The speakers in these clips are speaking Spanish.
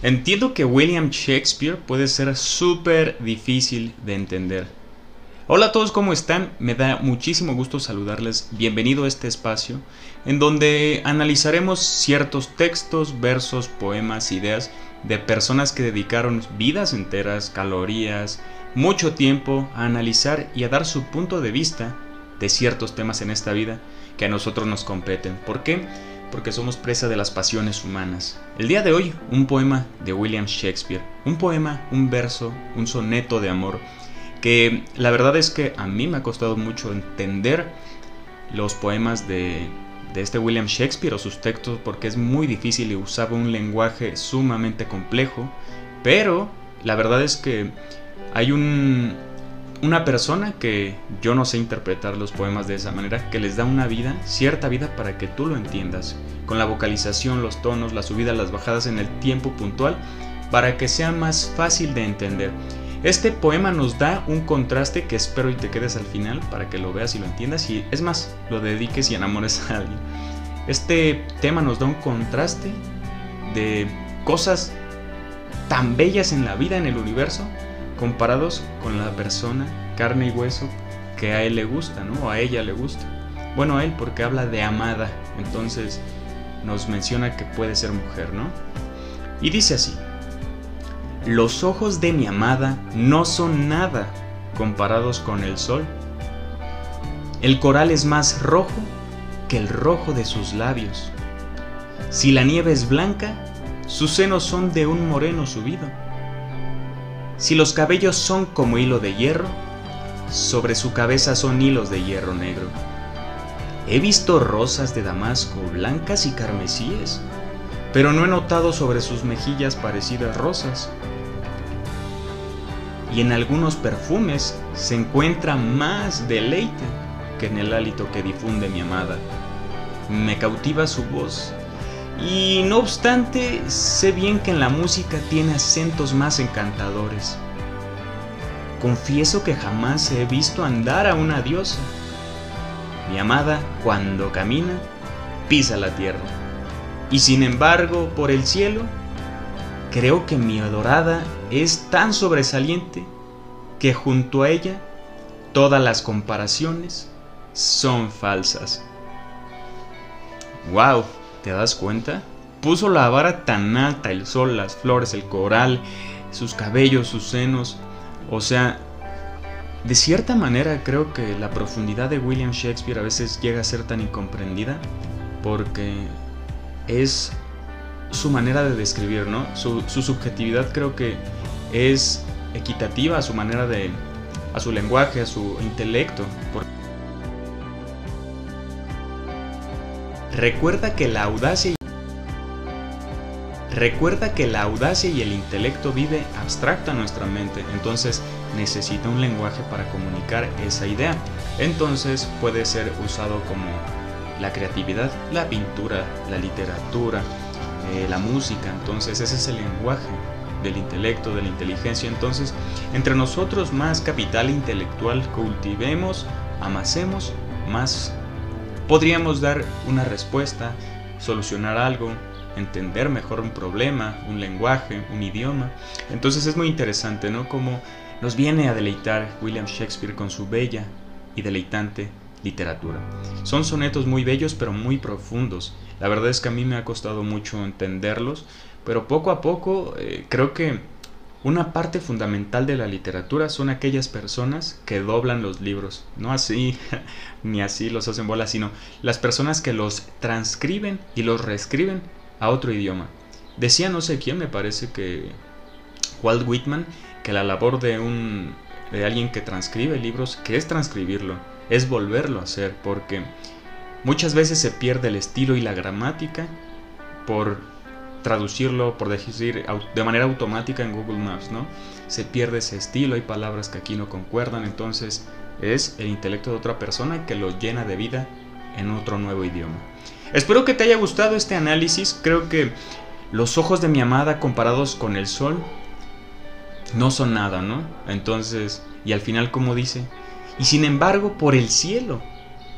Entiendo que William Shakespeare puede ser súper difícil de entender. Hola a todos, ¿cómo están? Me da muchísimo gusto saludarles. Bienvenido a este espacio en donde analizaremos ciertos textos, versos, poemas, ideas de personas que dedicaron vidas enteras, calorías, mucho tiempo a analizar y a dar su punto de vista de ciertos temas en esta vida que a nosotros nos competen. ¿Por qué? Porque somos presa de las pasiones humanas. El día de hoy, un poema de William Shakespeare, un poema, un verso, un soneto de amor, que la verdad es que a mí me ha costado mucho entender los poemas de, de este William Shakespeare o sus textos porque es muy difícil y usaba un lenguaje sumamente complejo, pero la verdad es que hay un, una persona que yo no sé interpretar los poemas de esa manera, que les da una vida, cierta vida para que tú lo entiendas, con la vocalización, los tonos, las subidas, las bajadas en el tiempo puntual, para que sea más fácil de entender. Este poema nos da un contraste que espero y te quedes al final para que lo veas y lo entiendas y es más, lo dediques y enamores a alguien. Este tema nos da un contraste de cosas tan bellas en la vida, en el universo, comparados con la persona carne y hueso que a él le gusta, ¿no? O a ella le gusta. Bueno, a él porque habla de amada, entonces nos menciona que puede ser mujer, ¿no? Y dice así, los ojos de mi amada no son nada comparados con el sol. El coral es más rojo que el rojo de sus labios. Si la nieve es blanca, sus senos son de un moreno subido si los cabellos son como hilo de hierro, sobre su cabeza son hilos de hierro negro. He visto rosas de damasco blancas y carmesíes, pero no he notado sobre sus mejillas parecidas rosas. Y en algunos perfumes se encuentra más deleite que en el hálito que difunde mi amada. Me cautiva su voz y no obstante, sé bien que en la música tiene acentos más encantadores. Confieso que jamás he visto andar a una diosa. Mi amada, cuando camina, pisa la tierra. Y sin embargo, por el cielo, creo que mi adorada es tan sobresaliente que junto a ella todas las comparaciones son falsas. ¡Wow! ¿Te das cuenta? Puso la vara tan alta, el sol, las flores, el coral, sus cabellos, sus senos. O sea, de cierta manera creo que la profundidad de William Shakespeare a veces llega a ser tan incomprendida porque es su manera de describir, ¿no? Su, subjetividad creo que es equitativa a su manera de... a su lenguaje, a su intelecto. Recuerda que la audacia y Recuerda que la audacia y el intelecto vive abstracto en nuestra mente, entonces necesita un lenguaje para comunicar esa idea. Entonces puede ser usado como la creatividad, la pintura, la literatura, eh, la música. Entonces ese es el lenguaje del intelecto, de la inteligencia. Entonces, entre nosotros más capital intelectual cultivemos, amasemos, más podríamos dar una respuesta, solucionar algo, entender mejor un problema, un lenguaje, un idioma. Entonces es muy interesante, ¿no? Cómo nos viene a deleitar William Shakespeare con su bella y deleitante literatura. Son sonetos muy bellos pero muy profundos. La verdad es que a mí me ha costado mucho entenderlos, pero poco a poco eh, creo que una parte fundamental de la literatura son aquellas personas que doblan los libros, no así ni así los hacen bolas, sino las personas que los transcriben y los reescriben a otro idioma. Decía no sé quién, me parece que Walt Whitman, que la labor de un de alguien que transcribe libros, que es transcribirlo, es volverlo a hacer, porque muchas veces se pierde el estilo y la gramática por traducirlo, por decir, de manera automática en Google Maps, ¿no? Se pierde ese estilo, hay palabras que aquí no concuerdan, entonces es el intelecto de otra persona que lo llena de vida en otro nuevo idioma. Espero que te haya gustado este análisis, creo que los ojos de mi amada comparados con el sol no son nada, ¿no? Entonces, y al final como dice, y sin embargo por el cielo,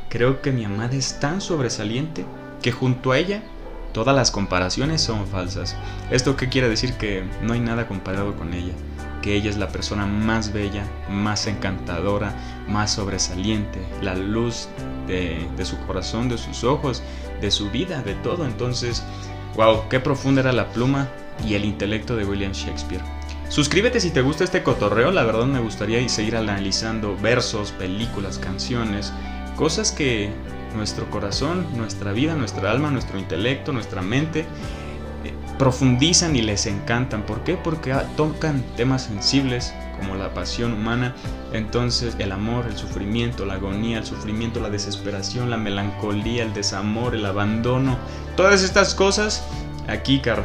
creo que mi amada es tan sobresaliente que junto a ella Todas las comparaciones son falsas. ¿Esto qué quiere decir? Que no hay nada comparado con ella. Que ella es la persona más bella, más encantadora, más sobresaliente, la luz de, de su corazón, de sus ojos, de su vida, de todo. Entonces, wow, qué profunda era la pluma y el intelecto de William Shakespeare. Suscríbete si te gusta este cotorreo, la verdad me gustaría seguir analizando versos, películas, canciones, cosas que nuestro corazón, nuestra vida, nuestra alma, nuestro intelecto, nuestra mente eh, profundizan y les encantan. ¿Por qué? Porque ah, tocan temas sensibles como la pasión humana, entonces el amor, el sufrimiento, la agonía, el sufrimiento, la desesperación, la melancolía, el desamor, el abandono, todas estas cosas aquí, Car.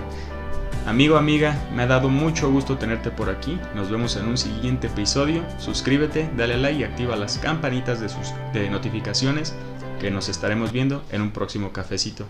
Amigo, amiga, me ha dado mucho gusto tenerte por aquí. Nos vemos en un siguiente episodio. Suscríbete, dale like y activa las campanitas de, sus, de notificaciones que nos estaremos viendo en un próximo cafecito.